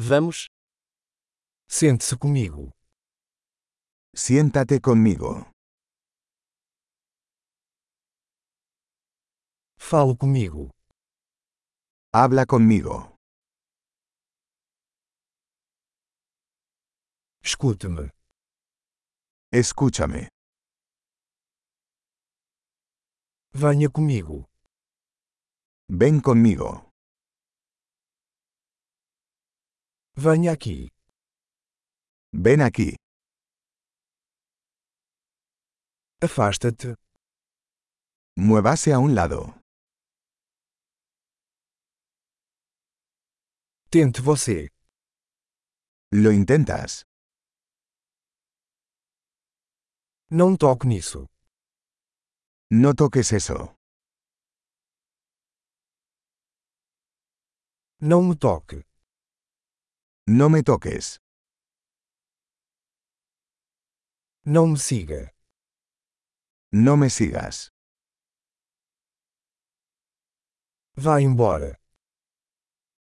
Vamos. Sente-se comigo. Siéntate conmigo. Fale comigo. Habla conmigo. Escute-me. Escúchame. Venha comigo. Ven conmigo. Venha aqui. Ven aquí. Afasta-te. Muévase a un lado. Tente você. Lo intentas. Não toque nisso. No toques eso. Não me toque. No me toques. Não me siga. No me sigas. Vá embora.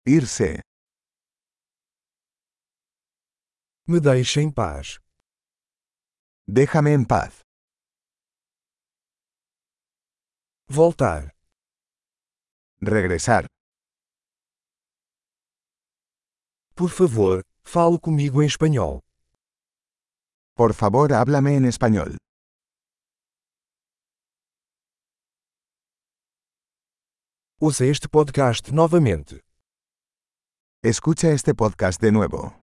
Irse. Me deixe em paz. Déjame en paz. Voltar. Regresar. Por favor, fale comigo em espanhol. Por favor, háblame en español. Ouça este podcast novamente. Escucha este podcast de nuevo.